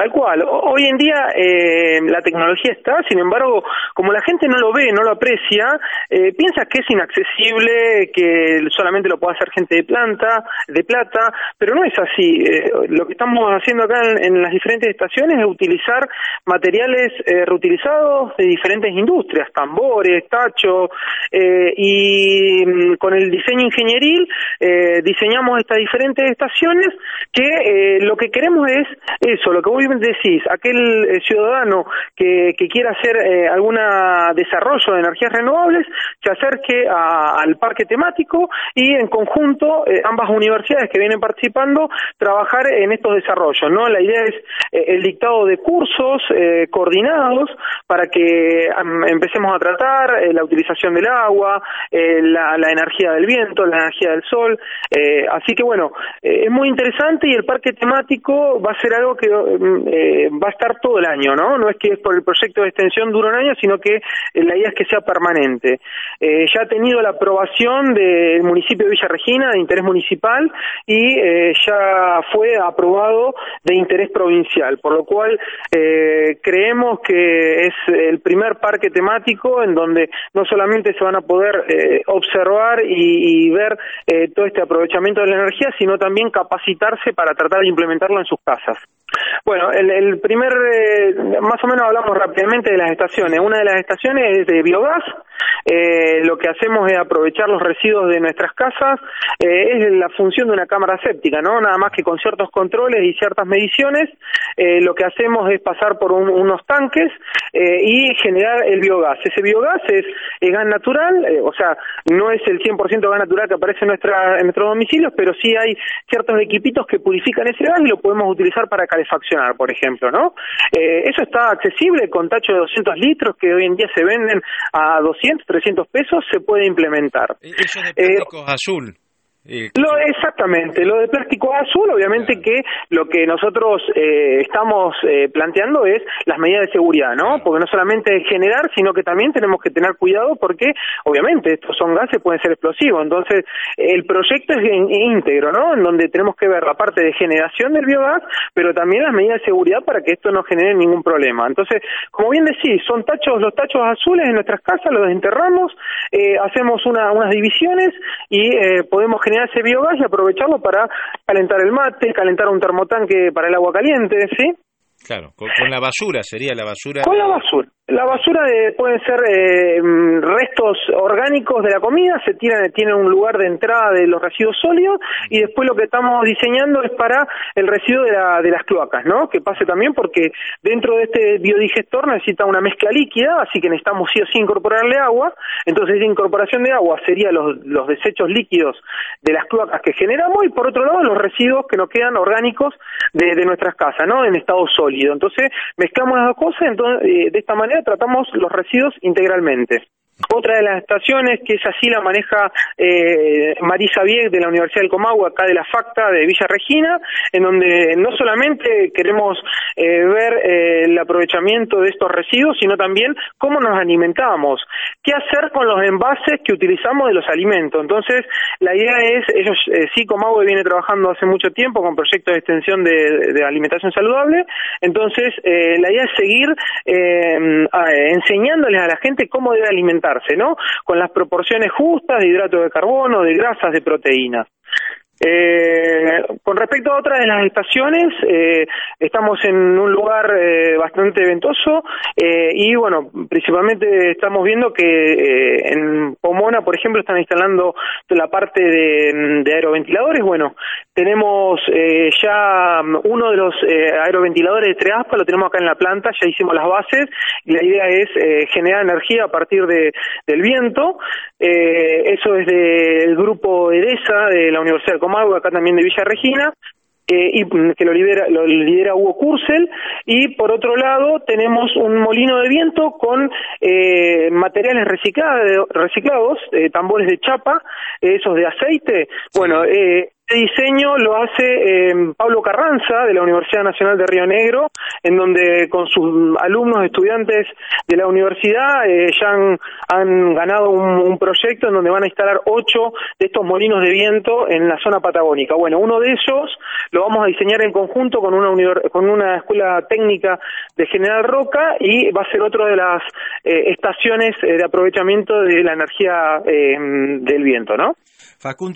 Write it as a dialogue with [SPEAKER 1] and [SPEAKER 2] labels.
[SPEAKER 1] Tal cual. Hoy en día eh, la tecnología está, sin embargo, como la gente no lo ve, no lo aprecia, eh, piensa que es inaccesible, que solamente lo puede hacer gente de planta, de plata, pero no es así. Eh, lo que estamos haciendo acá en, las diferentes estaciones es utilizar materiales reutilizados de diferentes industrias, tambores, tachos, y mm, con el diseño ingenieril diseñamos estas diferentes estaciones que lo que queremos es eso, lo que vos decís, aquel eh, ciudadano que, que quiera hacer eh, algún desarrollo de energías renovables, se acerque al parque temático y en conjunto eh, ambas universidades que vienen participando trabajar en estos desarrollos, ¿no? La idea es el dictado de cursos coordinados para que empecemos a tratar la utilización del agua, la, la, energía del viento, la energía del sol, así que bueno, es muy interesante y el parque temático va a ser algo que eh, va a estar todo el año, ¿no? No es que es por el proyecto de extensión dure un año, sino que eh, la idea es que sea permanente. Eh, ya ha tenido la aprobación del municipio de Villa Regina de interés municipal y ya fue aprobado de interés provincial, por lo cual creemos que es el primer parque temático en donde no solamente se van a poder observar y, y ver todo este aprovechamiento de la energía, sino también capacitarse para tratar de implementarlo en sus casas. Bueno, el, primer, eh, más o menos hablamos rápidamente de las estaciones. Una de las estaciones es de biogás. Eh, lo que hacemos es aprovechar los residuos de nuestras casas. Eh, es la función de una cámara séptica, ¿no? Nada más que con ciertos controles y ciertas mediciones, lo que hacemos es pasar por unos tanques y generar el biogás. Ese biogás es, gas natural, o sea, no es el 100% gas natural que aparece en, nuestra, en nuestros domicilios, pero sí hay ciertos equipos que purifican ese gas y lo podemos utilizar para por ejemplo, ¿no? Eh, eso está accesible con tacho de 200 litros que hoy en día se venden a 200, 300 pesos, se puede implementar.
[SPEAKER 2] E-, eso de plástico azul.
[SPEAKER 1] Lo, exactamente, lo de plástico azul, obviamente que lo que nosotros eh, estamos eh, planteando es las medidas de seguridad, ¿no? Porque no solamente generar, sino que también tenemos que tener cuidado porque, obviamente, estos son gases, pueden ser explosivos. Entonces, el proyecto es íntegro, ¿no? En donde tenemos que ver la parte de generación del biogás, pero también las medidas de seguridad para que esto no genere ningún problema. Entonces, como bien decís, son tachos, los tachos azules en nuestras casas, los desenterramos, eh, hacemos una, unas divisiones y podemos generar generar ese biogás y aprovecharlo para calentar el mate, calentar un termotanque para el agua caliente, ¿sí?
[SPEAKER 2] Claro, con, la basura sería la basura.
[SPEAKER 1] Con la basura. La basura de, pueden ser eh, mm, restos orgánicos de la comida, se tiran, tienen un lugar de entrada de los residuos sólidos y después lo que estamos diseñando es para el residuo de, la, de las cloacas, ¿no? Que pase también porque dentro de este biodigestor necesita una mezcla líquida, así que necesitamos sí o sí incorporarle agua. Entonces esa incorporación de agua sería los, los desechos líquidos de las cloacas que generamos y por otro lado los residuos que nos quedan orgánicos de, de nuestras casas, ¿no? En estado sólido. Entonces mezclamos las dos cosas, entonces eh, de esta manera tratamos los residuos integralmente. Otra de las estaciones, que es así la maneja eh, Marisa Vieg de la Universidad del Comahue, acá de la FACTA de Villa Regina, en donde no solamente queremos eh, ver eh, el aprovechamiento de estos residuos, sino también cómo nos alimentamos, qué hacer con los envases que utilizamos de los alimentos. Entonces, la idea es, ellos, eh, sí, Comahue viene trabajando hace mucho tiempo con proyectos de extensión de, de alimentación saludable, entonces eh, la idea es seguir enseñándoles a la gente cómo debe alimentar ¿no? Con las proporciones justas de hidratos de carbono, de grasas, de proteínas. Eh, con respecto a otras de las estaciones, eh, estamos en un lugar eh, bastante ventoso eh, y bueno, principalmente estamos viendo que eh, en Pomona, por ejemplo, están instalando la parte de, de aeroventiladores. Bueno, tenemos ya uno de los aeroventiladores de Treaspa, lo tenemos acá en la planta, ya hicimos las bases y la idea es generar energía a partir de, del viento. Eso es del grupo EDESA de la Universidad de Comahue, acá también de Villa Regina, eh, y mm, que lo lidera, lo lidera Hugo Kursel, y por otro lado tenemos un molino de viento con eh, materiales reciclados, reciclados eh, tambores de chapa, esos de aceite. Bueno, eh, Este diseño lo hace eh, Pablo Carranza de la Universidad Nacional de Río Negro, en donde con sus alumnos, estudiantes de la universidad, eh, ya han, ganado un, proyecto en donde van a instalar ocho de estos molinos de viento en la zona patagónica. Bueno, uno de ellos lo vamos a diseñar en conjunto con una, con una escuela técnica de General Roca y va a ser otra de las eh, estaciones de aprovechamiento de la energía del viento, ¿no?
[SPEAKER 2] Facundo